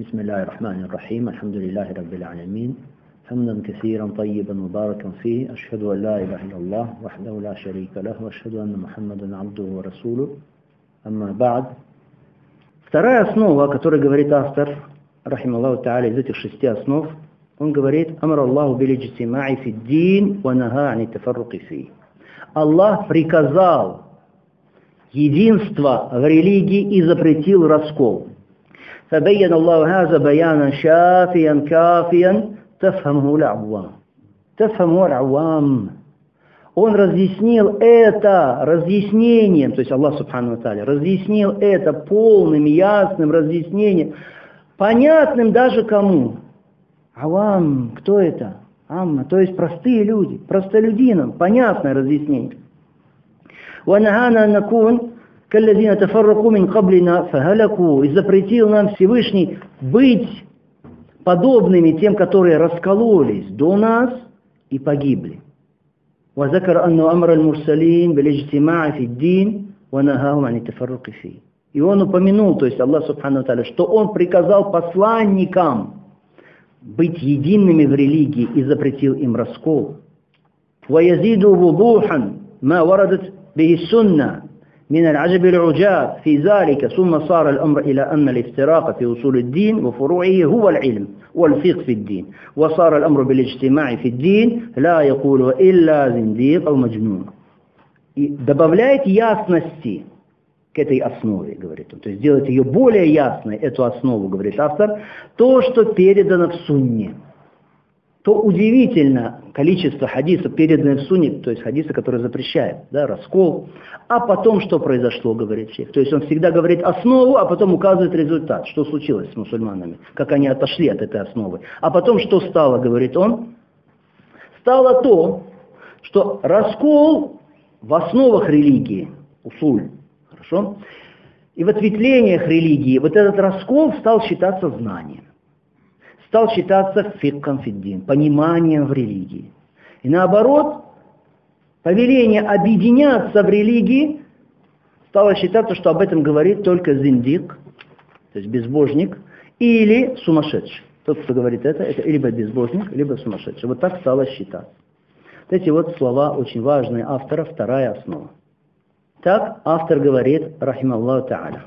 بسم الله الرحمن الرحيم الحمد لله رب العالمين حمدا كثيرا طيبا مباركا فيه أشهد أن لا إله إلا الله وحده لا شريك له وأشهد أن محمدا عبده ورسوله أما بعد Вторая основа, о которой говорит автор, рахим Аллаху Та'аля, из этих шести основ, он говорит, «Амар Аллаху билиджтимаи фиддин, ва нага ани тафарруки фи». Аллах приказал единство в религии и запретил раскол. فبين الله هذا بيانا شافيا كافيا تفهمه العوام تفهمه العوام Он разъяснил это разъяснением, то есть Аллах Субхану Тааля, разъяснил это полным, ясным разъяснением, понятным даже кому? Авам, кто это? Амма, то есть простые люди, простолюдинам, понятное разъяснение. وَنَهَانَا نَكُونَ كَالَّذِينَ تَفَرَّقُوا مِنْ قَبْلِنَا فَهَلَكُوا И запретил нам Всевышний быть подобными тем, которые раскололись до нас и погибли. وذكر أنه أمر المرسلين بالاجتماع في الدين ونهاهم عن التفرق فيه. И он упомянул, то есть Аллах Субхану Таля, что он приказал посланникам быть едиными в религии и запретил им раскол. ويزيد وضوحا ما وردت به السنة من العجب العجاب في ذلك ثم صار الأمر إلى أن الافتراق في أصول الدين وفروعه هو العلم والفقه في الدين وصار الأمر بالاجتماع في الدين لا يقول إلا زنديق أو مجنون и добавляет ясности к этой основе, говорит он. То есть делает ее более ясной, эту основу, говорит автор, то, что передано в сунне То удивительно количество хадисов, переданных в сунне, то есть хадисы, которые запрещают, да, раскол. А потом что произошло, говорит шейх. То есть он всегда говорит основу, а потом указывает результат, что случилось с мусульманами, как они отошли от этой основы. А потом что стало, говорит он? Стало то, что раскол в основах религии, усуль, хорошо, и в ответвлениях религии, вот этот раскол стал считаться знанием стал считаться фикком фиддин, пониманием в религии. И наоборот, повеление объединяться в религии стало считаться, что об этом говорит только зиндик, то есть безбожник, или сумасшедший. Тот, кто говорит это, это либо безбожник, либо сумасшедший. Вот так стало считаться. Вот эти вот слова очень важные автора, вторая основа. Так автор говорит, рахим Аллаху Та'аля.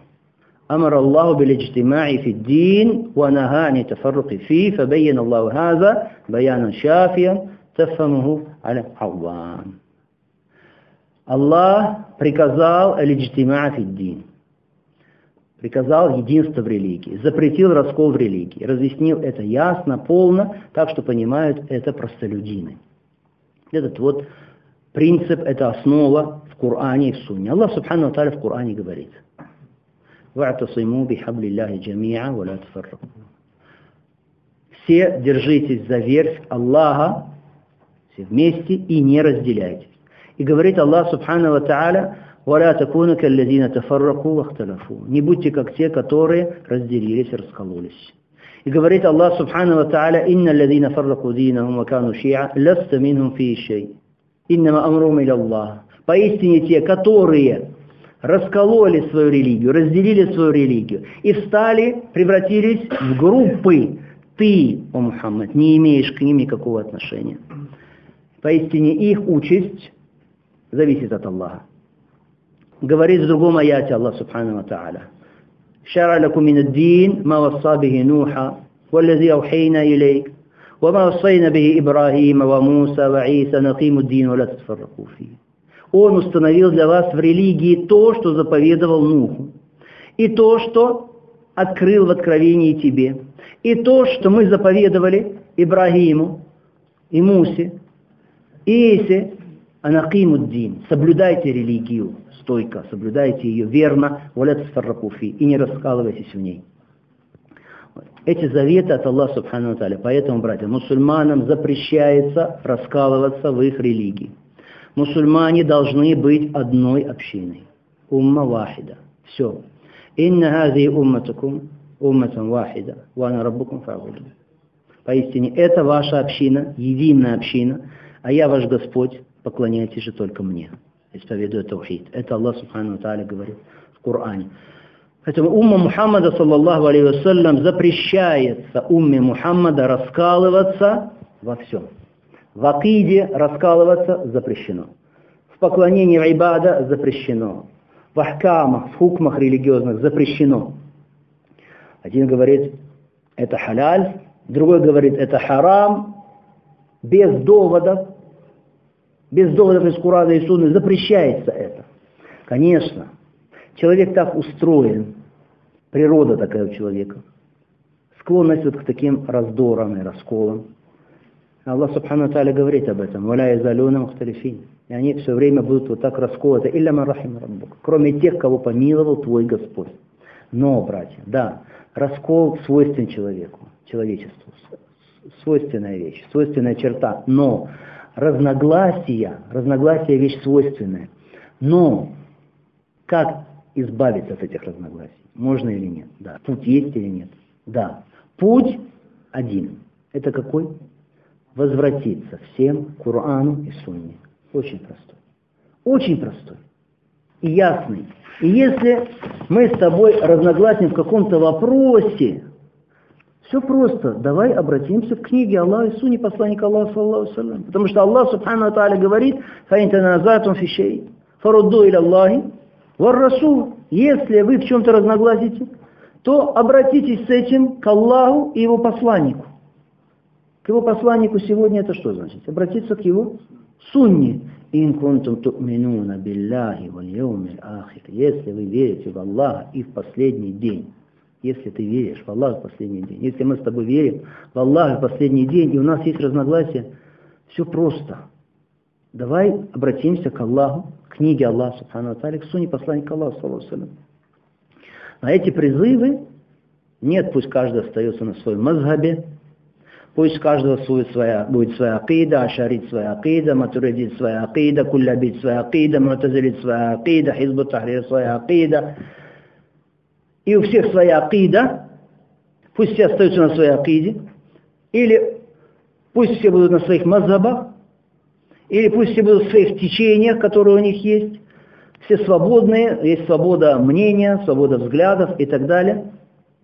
أمر الله بالاجتماع في الدين ونهى عن التفرق فيه فبين الله هذا بيانا شافيا تفهمه على عوام Аллах приказал алиджтима фиддин, приказал единство в религии, запретил раскол в религии, разъяснил это ясно, полно, так что понимают это простолюдины. Этот вот принцип, это основа в Коране и в Сунне. Аллах Субхану Аталя в Коране говорит – «Ва'тасиму бихабли Аллахи джами'а валя тафарраку». Все держитесь за верфь Аллаха, все вместе и не разделяйтесь. И говорит Аллах Субхану Ва Та'аля, «Валя такуна каллазина тафарраку вахталафу». Не будьте как те, которые разделились и раскололись. И говорит Аллах Субхану Ва Та'аля, «Инна аллазина фарраку динахум ва кану ши'а, ласта минхум фи шей». «Иннама амрум иля Аллах». Поистине те, которые раскололи свою религию, разделили свою религию и встали, превратились в группы. Ты, о Мухаммад, не имеешь к ним никакого отношения. Поистине их участь зависит от Аллаха. Говорит в другом аяте Аллах Субхану Ва Та'аля. شرع لكم من الدين ما وصى به نوحا والذي أوحينا إليك وما وصينا به إبراهيم وموسى وعيسى نقيم الدين ولا تتفرقوا فيه он установил для вас в религии то, что заповедовал Нуху, и то, что открыл в откровении тебе, и то, что мы заповедовали Ибрагиму и Мусе, и Исе, анакимуддин, соблюдайте религию стойко, соблюдайте ее верно, валят фарракуфи, и не раскалывайтесь в ней. Эти заветы от Аллаха Субхану Таля. Поэтому, братья, мусульманам запрещается раскалываться в их религии мусульмане должны быть одной общиной. Умма вахида. Все. Инна хази умматакум умматан вахида. Вана раббукум фагуду. Поистине, это ваша община, единая община, а я ваш Господь, поклоняйтесь же только мне. Исповедуя таухид. Это Аллах Субхану Тааля говорит в Коране. Поэтому умма Мухаммада, саллаллаху алейhi вассалям, запрещается умме Мухаммада раскалываться во всем. В акиде раскалываться запрещено. В поклонении в запрещено. В ахкамах, в хукмах религиозных запрещено. Один говорит, это халяль, другой говорит, это харам, без доводов, без доводов из Курана и Сунны запрещается это. Конечно, человек так устроен, природа такая у человека, склонность вот к таким раздорам и расколам. Аллах Субхану Тааля говорит об этом. «Валя изалюна мухталифин». И они все время будут вот так расколоты. «Илля марахим раббук». Кроме тех, кого помиловал твой Господь. Но, братья, да, раскол свойствен человеку, человечеству. Свойственная вещь, свойственная черта. Но разногласия, разногласия вещь свойственная. Но как избавиться от этих разногласий? Можно или нет? Да. Путь есть или нет? Да. Путь один. Это какой? Возвратиться всем к Курану и Сунне. Очень простой. Очень простой. И ясный. И если мы с тобой разногласим в каком-то вопросе, все просто. Давай обратимся к книге Аллаха и Сунне посланника Аллаха, саллаху Потому что Аллах, субхану тааля, говорит, «Фаинтаназатум фишей, фарудду иля Аллахи, вар расул». Если вы в чем-то разногласите, то обратитесь с этим к Аллаху и его посланнику. К его посланнику сегодня это что значит? Обратиться к его сунне. Ин кунтум ту'минуна билляхи валь ахир. Если вы верите в Аллаха и в последний день. Если ты веришь в Аллаха в последний день. Если мы с тобой верим в Аллаха в последний день, и у нас есть разногласия, все просто. Давай обратимся к Аллаху, к книге Аллаха, Субхану Аталя, к суне посланника Аллаха, саллаху А эти призывы, нет, пусть каждый остается на своем мазхабе, пусть у каждого будет своя, будет своя акида, ашарит своя акида, матуридит своя акида, куллябит своя акида, мутазилит своя акида, хизбут тахрир своя акида. И у всех своя акида, пусть все остаются на своей акиде, или пусть все будут на своих мазхабах, или пусть все будут в своих течениях, которые у них есть. Все свободные, есть свобода мнения, свобода взглядов и так далее.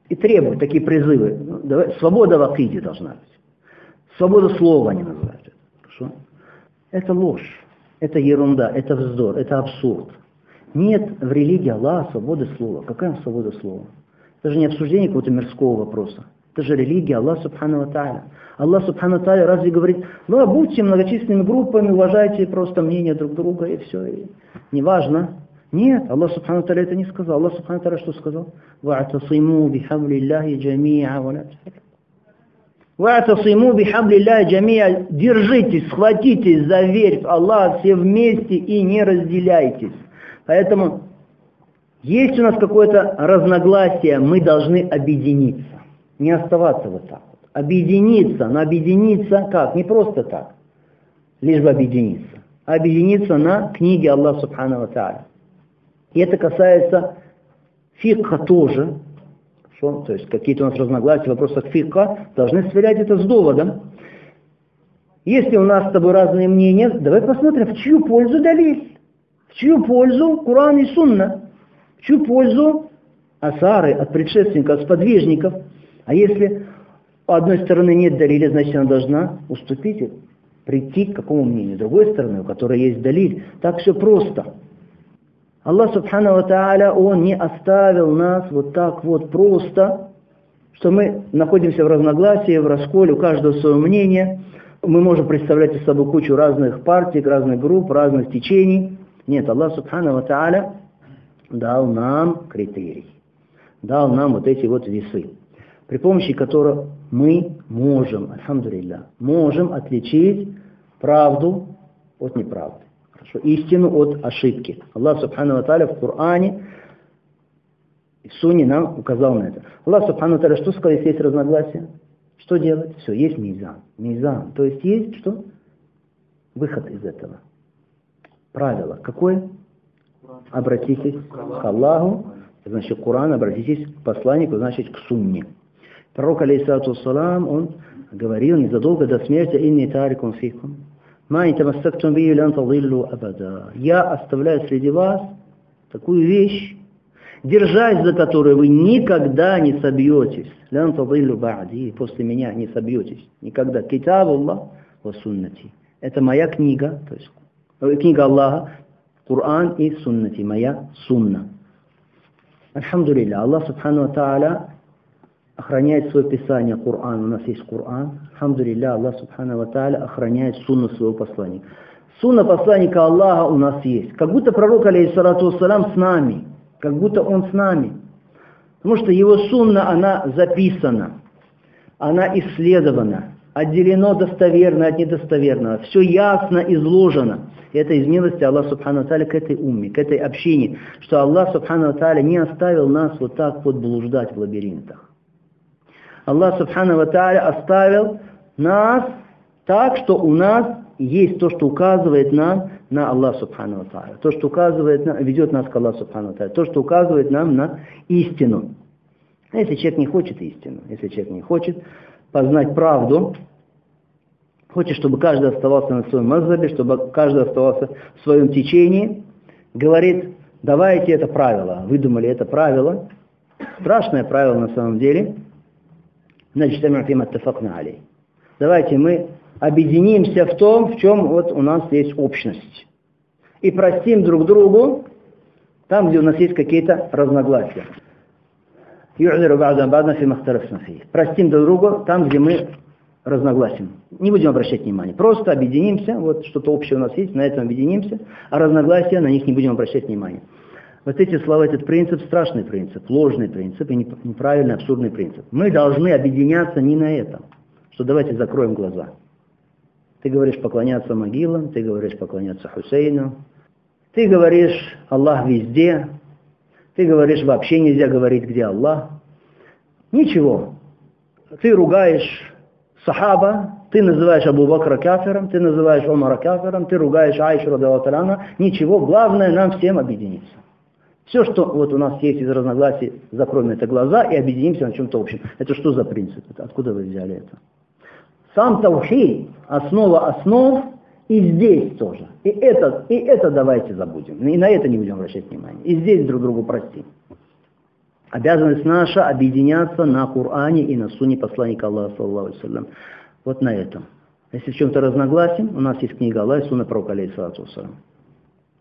И требуют такие призывы. Свобода в акиде должна быть. Свобода слова они называют это. Хорошо? Это ложь, это ерунда, это вздор, это абсурд. Нет в религии Аллаха свободы слова. Какая свобода слова? Это же не обсуждение какого-то мирского вопроса. Это же религия Аллаха Субхану Тааля. Аллах Субхану Тааля разве говорит, ну, а будьте многочисленными группами, уважайте просто мнение друг друга и все, и неважно. Нет, Аллах Субхану Тааля это не сказал. Аллах Субхану Тааля что сказал? «Ва'тасиму бихавли Аллахи джами'а валятхилю». Ватасиму бихаблиля джамия. Держитесь, схватитесь за верь в Аллах все вместе и не разделяйтесь. Поэтому есть у нас какое-то разногласие, мы должны объединиться. Не оставаться вот так вот. Объединиться, но объединиться как? Не просто так, лишь бы объединиться. Объединиться на книге Аллаха Субхану Тааля. И это касается фикха тоже, что? То есть какие-то у нас разногласия в вопросах должны сверять это с доводом. Если у нас с тобой разные мнения, давай посмотрим, в чью пользу далиль. В чью пользу Куран и Сунна. В чью пользу асары от предшественников, от сподвижников – а если у одной стороны нет далиля, значит она должна уступить, прийти к какому мнению? С другой стороны, у которой есть далиль. Так все просто. Аллах Субхану Тааля, Он не оставил нас вот так вот просто, что мы находимся в разногласии, в расколе, у каждого свое мнение. Мы можем представлять из собой кучу разных партий, разных групп, разных течений. Нет, Аллах Субхану Тааля дал нам критерий, дал нам вот эти вот весы при помощи которого мы можем, альхамдулилля, можем отличить правду от неправды. Истину от ошибки. Аллах Субхану Ва в Коране и в Сунне нам указал на это. Аллах Субхану Ва что сказал, если есть разногласия? Что делать? Все, есть мизан. Мизан. То есть есть что? Выход из этого. Правило. Какое? Обратитесь к Аллаху, значит, к Корану, обратитесь к посланнику, значит, к Сунне. Пророк, алейхиссалату салам, он говорил незадолго до смерти «Инни тарикум фикум». «Ма и тамассактум би лян абада». Я оставляю среди вас такую вещь, держась за которую вы никогда не собьетесь. Лян тадиллу ба'ди, после меня не собьетесь. Никогда. Китаб Аллах ва суннати. Это моя книга, то есть э, книга Аллаха, Коран и суннати, моя сунна. Альхамдулилля, Аллах Субхану Тааля охраняет свое писание, Коран, у нас есть Коран. Альхамдулилля, Аллах Субхану Тааля охраняет сунну своего посланника. Сунна посланника Аллаха у нас есть. Как будто пророк, алейхиссалату с нами. Как будто он с нами. Потому что его сунна, она записана. Она исследована. Отделено достоверно от недостоверного. Все ясно изложено. И это из милости Аллаха Субхану Тааля к этой умме, к этой общине. Что Аллах Субхану Тааля не оставил нас вот так вот блуждать в лабиринтах. Аллах Субхану Тааля оставил нас так, что у нас есть то, что указывает нам на Аллах Субхану Тааля. То, что указывает нам, ведет нас к Аллаху Субхану Тааля. То, что указывает нам на истину. А если человек не хочет истину, если человек не хочет познать правду, хочет, чтобы каждый оставался на своем мазхабе, чтобы каждый оставался в своем течении, говорит, давайте это правило, выдумали это правило, страшное правило на самом деле, значит, давайте мы объединимся в том, в чем вот у нас есть общность. И простим друг другу там, где у нас есть какие-то разногласия. Простим друг другу там, где мы разногласим. Не будем обращать внимания. Просто объединимся, вот что-то общее у нас есть, на этом объединимся, а разногласия, на них не будем обращать внимания. Вот эти слова, этот принцип, страшный принцип, ложный принцип и неправильный, абсурдный принцип. Мы должны объединяться не на этом, что давайте закроем глаза. Ты говоришь поклоняться могилам, ты говоришь поклоняться Хусейну, ты говоришь Аллах везде, ты говоришь вообще нельзя говорить, где Аллах. Ничего. Ты ругаешь сахаба, ты называешь Абу Бакра кафиром, ты называешь Умара кафиром, ты ругаешь Айшу Радалатарана. Ничего, главное нам всем объединиться. Все, что вот у нас есть из разногласий, закроем это глаза и объединимся на чем-то общем. Это что за принцип? Откуда вы взяли это? Сам таухид, основа основ, и здесь тоже. И это, и это давайте забудем. И на это не будем обращать внимание. И здесь друг другу простим. Обязанность наша объединяться на Коране и на Суне посланника Аллаха, саллаху алейhi Вот на этом. Если в чем-то разногласим, у нас есть книга Аллаха и Суна пророка, алейхиссалату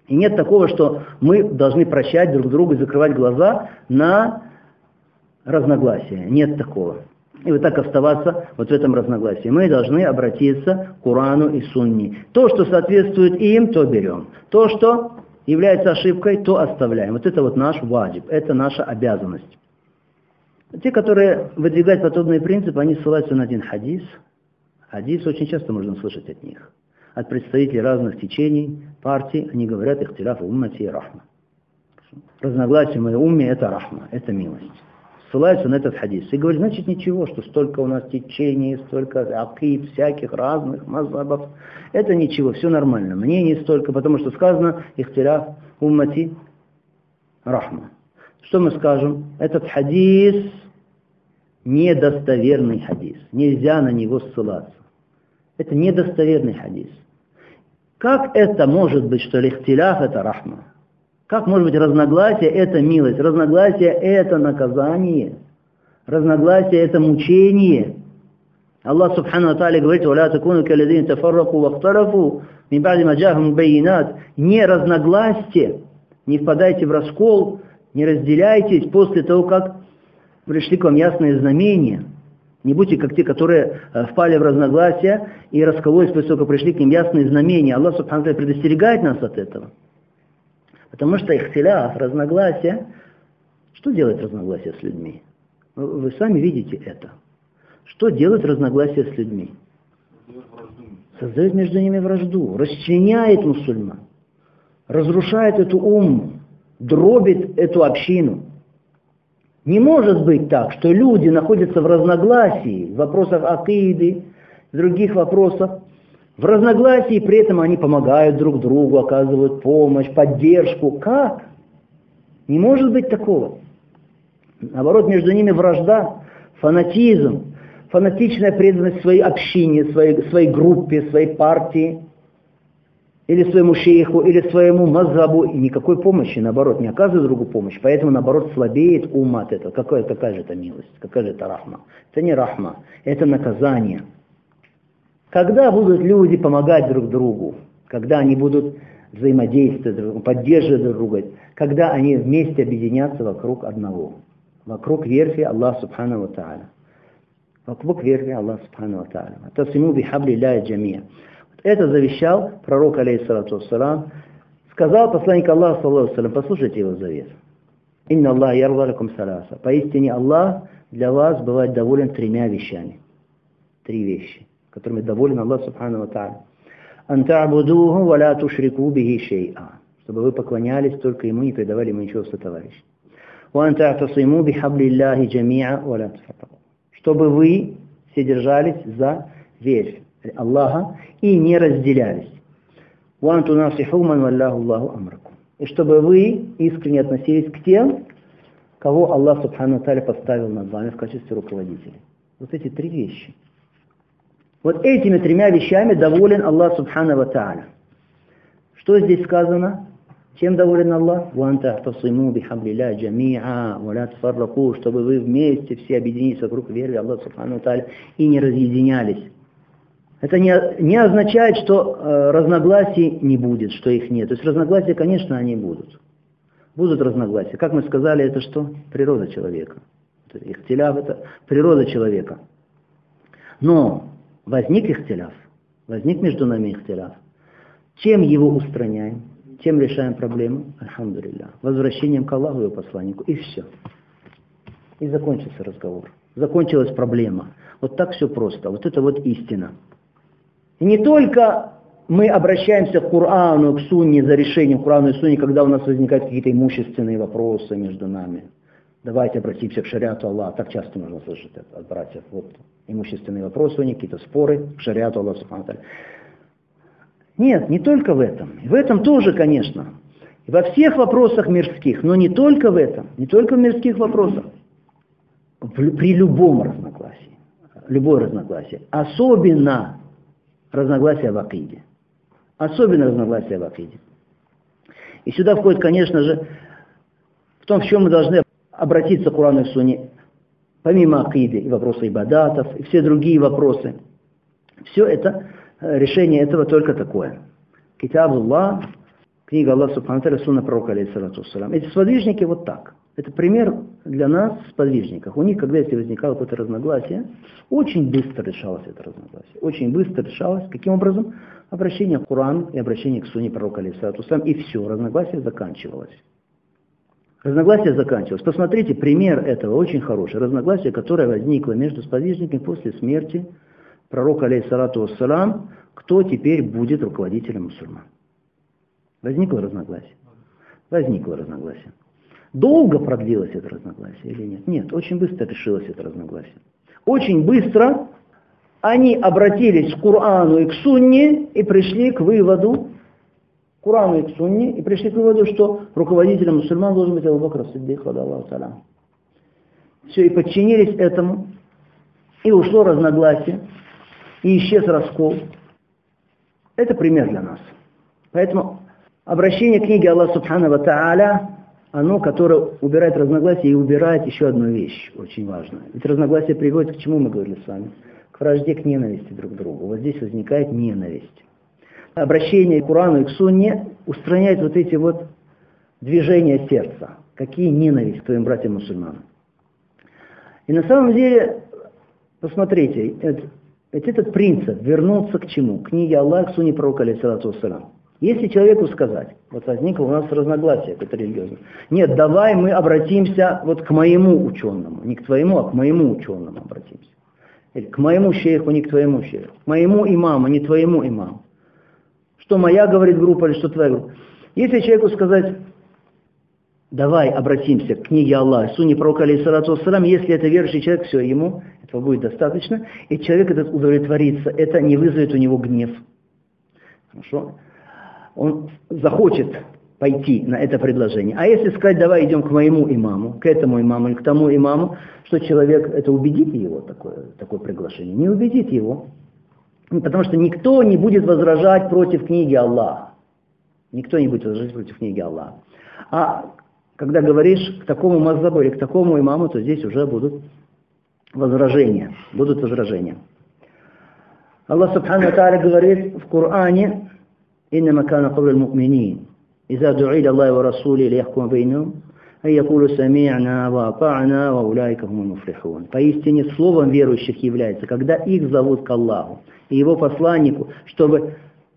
И нет такого, что мы должны прощать друг другу и закрывать глаза на разногласия. Нет такого и вот так оставаться вот в этом разногласии. Мы должны обратиться к Курану и Сунни. То, что соответствует им, то берем. То, что является ошибкой, то оставляем. Вот это вот наш ваджиб, это наша обязанность. Те, которые выдвигают подобные принципы, они ссылаются на один хадис. Хадис очень часто можно слышать от них. От представителей разных течений, партий, они говорят, ихтиляф уммати и рахма. Разногласие моей умме – это рахма, это милость ссылаются на этот хадис. И говорят, значит ничего, что столько у нас течений, столько акид, всяких разных мазабов. Это ничего, все нормально. Мнений столько, потому что сказано ихтиляф уммати рахма. Что мы скажем? Этот хадис недостоверный хадис. Нельзя на него ссылаться. Это недостоверный хадис. Как это может быть, что лихтиляф это рахма? Как может быть разногласие – это милость, разногласие – это наказание, разногласие – это мучение. Аллах Субхану Ата'аля говорит, «Валя такуну калядин тафарраку вахтарафу, мин ба'ди маджахам байинат». Не разногласьте, не впадайте в раскол, не разделяйтесь после того, как пришли к вам ясные знамения. Не будьте как те, которые э, впали в разногласия и раскололись после того, как пришли к ним ясные знамения. Аллах Субхану предостерегает нас от этого. Потому что ихтиляф, разногласия, что делает разногласие с людьми? Вы сами видите это. Что делает разногласие с людьми? Создает между ними вражду, расчленяет мусульман, разрушает эту уму, дробит эту общину. Не может быть так, что люди находятся в разногласии в вопросах акиды, в других вопросах, в разногласии, при этом они помогают друг другу, оказывают помощь, поддержку. Как? Не может быть такого. Наоборот, между ними вражда, фанатизм, фанатичная преданность своей общине, своей, своей группе, своей партии. Или своему шейху, или своему мазабу, и никакой помощи, наоборот, не оказывает другу помощь, поэтому, наоборот, слабеет ум от этого. Какая, какая же это милость, какая же это рахма? Это не рахма, это наказание. Когда будут люди помогать друг другу, когда они будут взаимодействовать поддерживать друг друга, когда они вместе объединятся вокруг одного, вокруг верфи Аллаха Субхану Ва Та'аля. Вокруг верфи Аллаха Субхану Ва Та'аля. Тасиму бихабли ля джамия. Это завещал пророк, алейхиссалату вассалам, сказал посланник Аллаха, саллаху послушайте его завет. Инна Аллах ярвалакум саласа. Поистине Аллах для вас бывает доволен тремя вещами. Три вещи, которыми доволен Аллах, субхану ва та'аля. Ан та'будуху ва ла тушрику бихи шей'a. Чтобы вы поклонялись только Ему, не предавали Ему ничего сотоварища. Ва ан та'тасиму бихаблиллахи джами'a ва ла Чтобы вы все держались за верь Аллаха и не разделялись. И чтобы вы искренне относились к тем, кого Аллах Субхану Таля поставил над вами в качестве руководителей. Вот эти три вещи. Вот этими тремя вещами доволен Аллах Субхану Тааля. Что здесь сказано? Чем доволен Аллах? «Ванта тасиму бихаблилля джами'a, валя тфарраку», чтобы вы вместе все объединились вокруг веры Аллаха Субхану Тааля и не разъединялись. Это не, не означает, что э, разногласий не будет, что их нет. То есть разногласия, конечно, они будут. Будут разногласия. Как мы сказали, это что? Природа человека. Ихтиляв – это природа человека. Но возник ихтиляв, возник между нами ихтиляв. Чем его устраняем? Тем решаем проблему, альхамдулилля, возвращением к Аллаху и посланнику, и все. И закончился разговор. Закончилась проблема. Вот так все просто. Вот это вот истина. И не только мы обращаемся к Корану, к Сунне за решением Корану и Сунне, когда у нас возникают какие-то имущественные вопросы между нами. Давайте обратимся к шариату Аллаха. Так часто можно слышать это от братьев. Вот имущественные вопросы у них, какие-то споры к шариату Аллаха. Нет, не только в этом. В этом тоже, конечно. Во всех вопросах мирских, но не только в этом, не только в мирских вопросах. При любом разногласии. Любое разногласие. Особенно разногласия в Акиде. Особенно разногласия в Акиде. И сюда входит, конечно же, в том, в чем мы должны обратиться к Курану и Суне, помимо Акиды, и вопросы ибадатов, и все другие вопросы. Все это, э, решение этого только такое. Китаб Аллах, книга Аллаха Субхану Сунна Пророка, алейхиссалату Эти сподвижники вот так. Это пример для нас, сподвижников. У них, когда если возникало какое-то разногласие, очень быстро решалось это разногласие. Очень быстро решалось. Каким образом? Обращение к Курану и обращение к Суне пророка Алисату и все, разногласие заканчивалось. Разногласие заканчивалось. Посмотрите, пример этого очень хороший. Разногласие, которое возникло между сподвижниками после смерти пророка алейхиссалату вассалам, кто теперь будет руководителем мусульман. Возникло разногласие? Возникло разногласие. Долго продлилось это разногласие или нет? Нет, очень быстро решилось это разногласие. Очень быстро они обратились к Корану и к Сунне и пришли к выводу, к Корану и к Сунне, и пришли к выводу, что руководителем мусульман должен быть Абу Бакр Сиддих, Все, и подчинились этому, и ушло разногласие, и исчез раскол. Это пример для нас. Поэтому обращение книги Аллаха Субхану Ва Та'аля оно, которое убирает разногласия и убирает еще одну вещь очень важную. Ведь разногласия приводят к чему мы говорили с вами? К вражде, к ненависти друг к другу. Вот здесь возникает ненависть. Обращение к Курану и к Сунне устраняет вот эти вот движения сердца. Какие ненависть к твоим братьям-мусульманам. И на самом деле, посмотрите, это, этот принцип вернуться к чему? К книге Аллаха, к Сунне пророка, алейхиссалату вассалам. Если человеку сказать, вот возникло у нас разногласие какое-то религиозное, нет, давай мы обратимся вот к моему ученому, не к твоему, а к моему ученому обратимся. Или к моему шейху, не к твоему шейху. К моему имаму, не твоему имаму. Что моя, говорит группа, или что твоя группа. Если человеку сказать, давай обратимся к книге Аллаха, суне пророка, алейхиссалату вассалам, если это верующий человек, все, ему этого будет достаточно, и человек этот удовлетворится, это не вызовет у него гнев. Хорошо? Он захочет пойти на это предложение. А если сказать, давай идем к моему имаму, к этому имаму или к тому имаму, что человек, это убедит его, такое, такое приглашение? Не убедит его. Потому что никто не будет возражать против книги Аллаха. Никто не будет возражать против книги Аллаха. А когда говоришь к такому мазабу или к такому имаму, то здесь уже будут возражения. Будут возражения. Аллах Субхану Тааля говорит в Коране, «Инна кана кабля муминин, إذا دعي إلى الله ورسوله ليحكم بينهم أن يقولوا سمعنا وأطعنا وأولئك هم المفلحون». Поистине словом верующих является, когда их зовут к Аллаху и Его посланнику, чтобы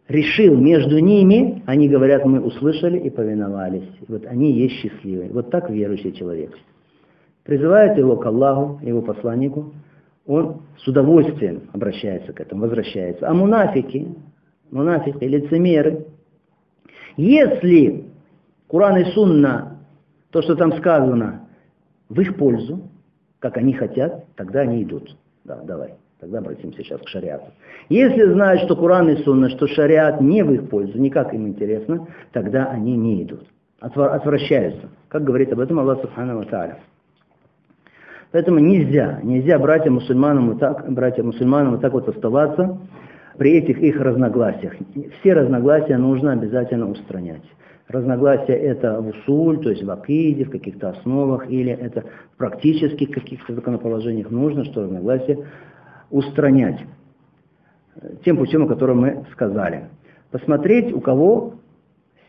решил между ними, они говорят, мы услышали и повиновались. Вот они есть счастливые. Вот так верующий человек. Призывает его к Аллаху, его посланнику, он с удовольствием обращается к этому, возвращается. А мунафики, мунафики, лицемеры, если Куран и Сунна, то, что там сказано, в их пользу, как они хотят, тогда они идут. Да, давай. Тогда обратимся сейчас к шариату. Если знают, что Куран и Сунна, что шариат не в их пользу, никак им интересно, тогда они не идут. Отвращаются. Как говорит об этом Аллах Субхану Тааля. Поэтому нельзя, нельзя братьям мусульманам вот так, братьям мусульманам вот так вот оставаться при этих их разногласиях. Все разногласия нужно обязательно устранять. Разногласия это в усуль, то есть в акиде, в каких-то основах, или это в практических каких-то законоположениях нужно, что разногласия устранять тем путем, о котором мы сказали. Посмотреть, у кого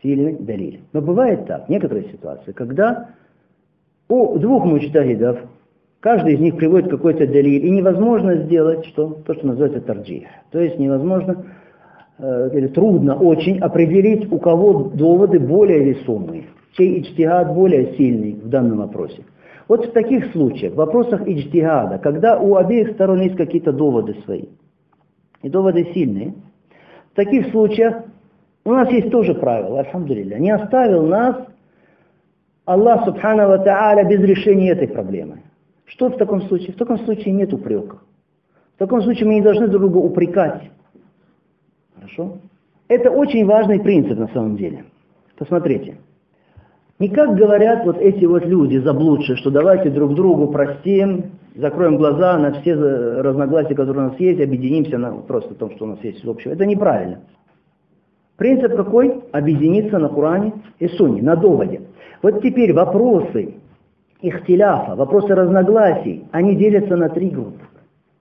сильный далиль. Но бывает так, некоторые ситуации, когда у двух мучтагидов каждый из них приводит какой-то далиль, и невозможно сделать что? то, что называется тарджих. То есть невозможно э, или трудно очень определить, у кого доводы более весомые, чей ичтигад более сильный в данном вопросе. Вот в таких случаях, в вопросах иджтигада, когда у обеих сторон есть какие-то доводы свои, и доводы сильные, в таких случаях у нас есть тоже правило, альхамдулилля. Не оставил нас Аллах Субхану Ва Та'аля без решения этой проблемы. Что в таком случае? В таком случае нет упрека. В таком случае мы не должны друг друга упрекать. Хорошо? Это очень важный принцип на самом деле. Посмотрите. Не как говорят вот эти вот люди заблудшие, что давайте друг другу простим, закроем глаза на все разногласия, которые у нас есть, объединимся на просто том, что у нас есть общего. Это неправильно. Принцип какой? Объединиться на Коране и Сунне, на доводе. Вот теперь вопросы ихтиляфа, вопросы разногласий, они делятся на три группы.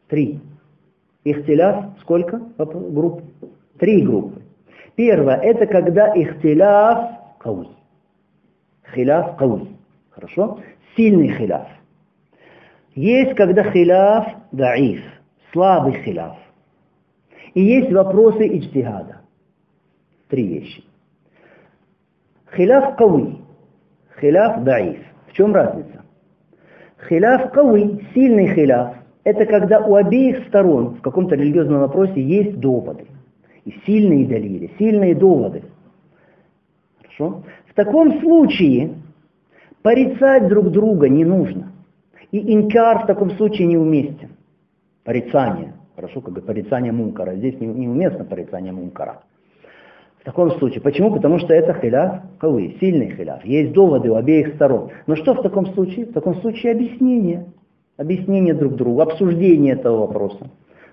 Три. Ихтиляф сколько групп? Три группы. Первое, это когда ихтиляф кауз. Хиляф кауз. Хорошо? Сильный хиляф. Есть, когда хиляф даиф, слабый хиляф. И есть вопросы иджтигада. Три вещи. Хиляф кауи, хиляф даиф. В чем разница? Хиляф кауи, сильный хиляф, это когда у обеих сторон в каком-то религиозном вопросе есть доводы. И сильные далили, сильные доводы. Хорошо? В таком случае порицать друг друга не нужно. И инкар в таком случае неуместен. Порицание. Хорошо, как бы порицание мункара. Здесь неуместно порицание мункара. В таком случае. Почему? Потому что это хиляф кавы, сильный хиляф. Есть доводы у обеих сторон. Но что в таком случае? В таком случае объяснение. Объяснение друг другу, обсуждение этого вопроса.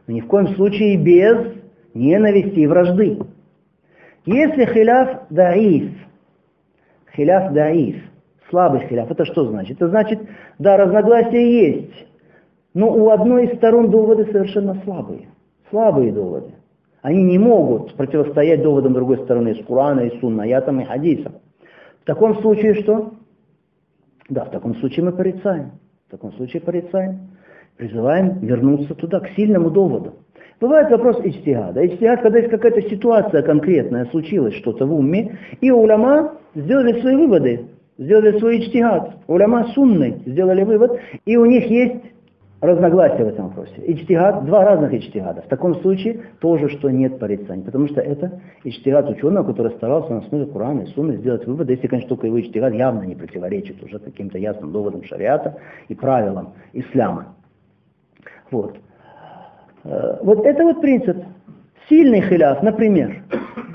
Но ни в коем случае без ненависти и вражды. Если хиляф даиф, Хиляф даиф. Слабый хиляф. Это что значит? Это значит, да, разногласия есть, но у одной из сторон доводы совершенно слабые. Слабые доводы. Они не могут противостоять доводам другой стороны из Курана, из Сунна, аятам и хадисам. В таком случае что? Да, в таком случае мы порицаем. В таком случае порицаем. Призываем вернуться туда, к сильному доводу. Бывает вопрос ичтигада. Ичтигад, когда есть какая-то ситуация конкретная, случилось что-то в уме, и уляма сделали свои выводы, сделали свой ичтигад. Уляма сунны сделали вывод, и у них есть разногласия в этом вопросе. Ичтигад, два разных ичтигада. В таком случае тоже, что нет порицания, потому что это ичтигад ученого, который старался на основе Корана и Сунны сделать выводы, если, конечно, только его ичтигад явно не противоречит уже каким-то ясным доводам шариата и правилам ислама. Вот. Э, вот это вот принцип. Сильный хиляф, например.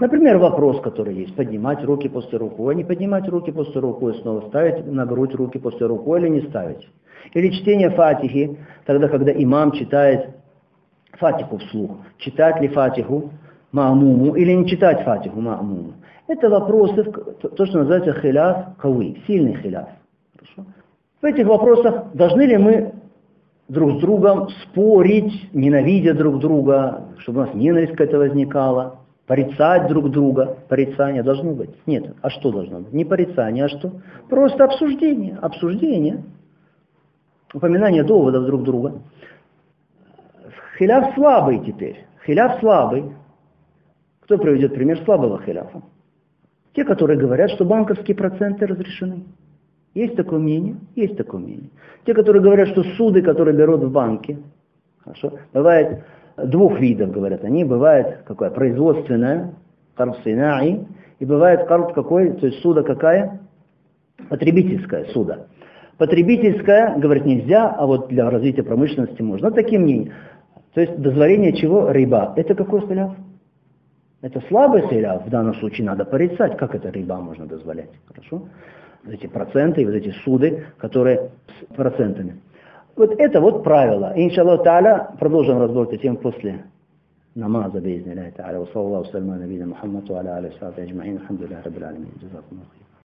Например, вопрос, который есть. Поднимать руки после руку, а не поднимать руки после руку и снова ставить на грудь руки после руку или не ставить. Или чтение фатихи, тогда, когда имам читает фатиху вслух. Читать ли фатиху маамуму или не читать фатиху маамуму. Это вопросы, то, что называется хиляф кавы, сильный хиляф. Хорошо? В этих вопросах должны ли мы друг с другом спорить, ненавидя друг друга, чтобы у нас ненависть какая-то возникала, порицать друг друга. Порицание должно быть? Нет. А что должно быть? Не порицание, а что? Просто обсуждение. Обсуждение. Упоминание доводов друг друга. Хиляф слабый теперь. Хиляф слабый. Кто приведет пример слабого хиляфа? Те, которые говорят, что банковские проценты разрешены. Есть такое мнение? Есть такое мнение. Те, которые говорят, что суды, которые берут в банке, хорошо, бывает двух видов, говорят они. Бывает какое? Производственное, карб и бывает карб какой, то есть суда какая? Потребительская суда. Потребительская, говорит, нельзя, а вот для развития промышленности можно. Вот такие мнения. То есть дозволение чего? Рыба. Это какой хиляф? Это слабый хиляф. В данном случае надо порицать, как это рыба можно дозволять. Хорошо? Вот эти проценты вот эти суды, которые с процентами. Вот это вот правило. Иншаллах та'аля, продолжим разбор этой темы после намаза, бейзни Аллах та'аля. Wa sallam на набина Мухаммаду, аля аля сахбе аджмаин. Алхамдулилlah, рабbil алямин. Джазакум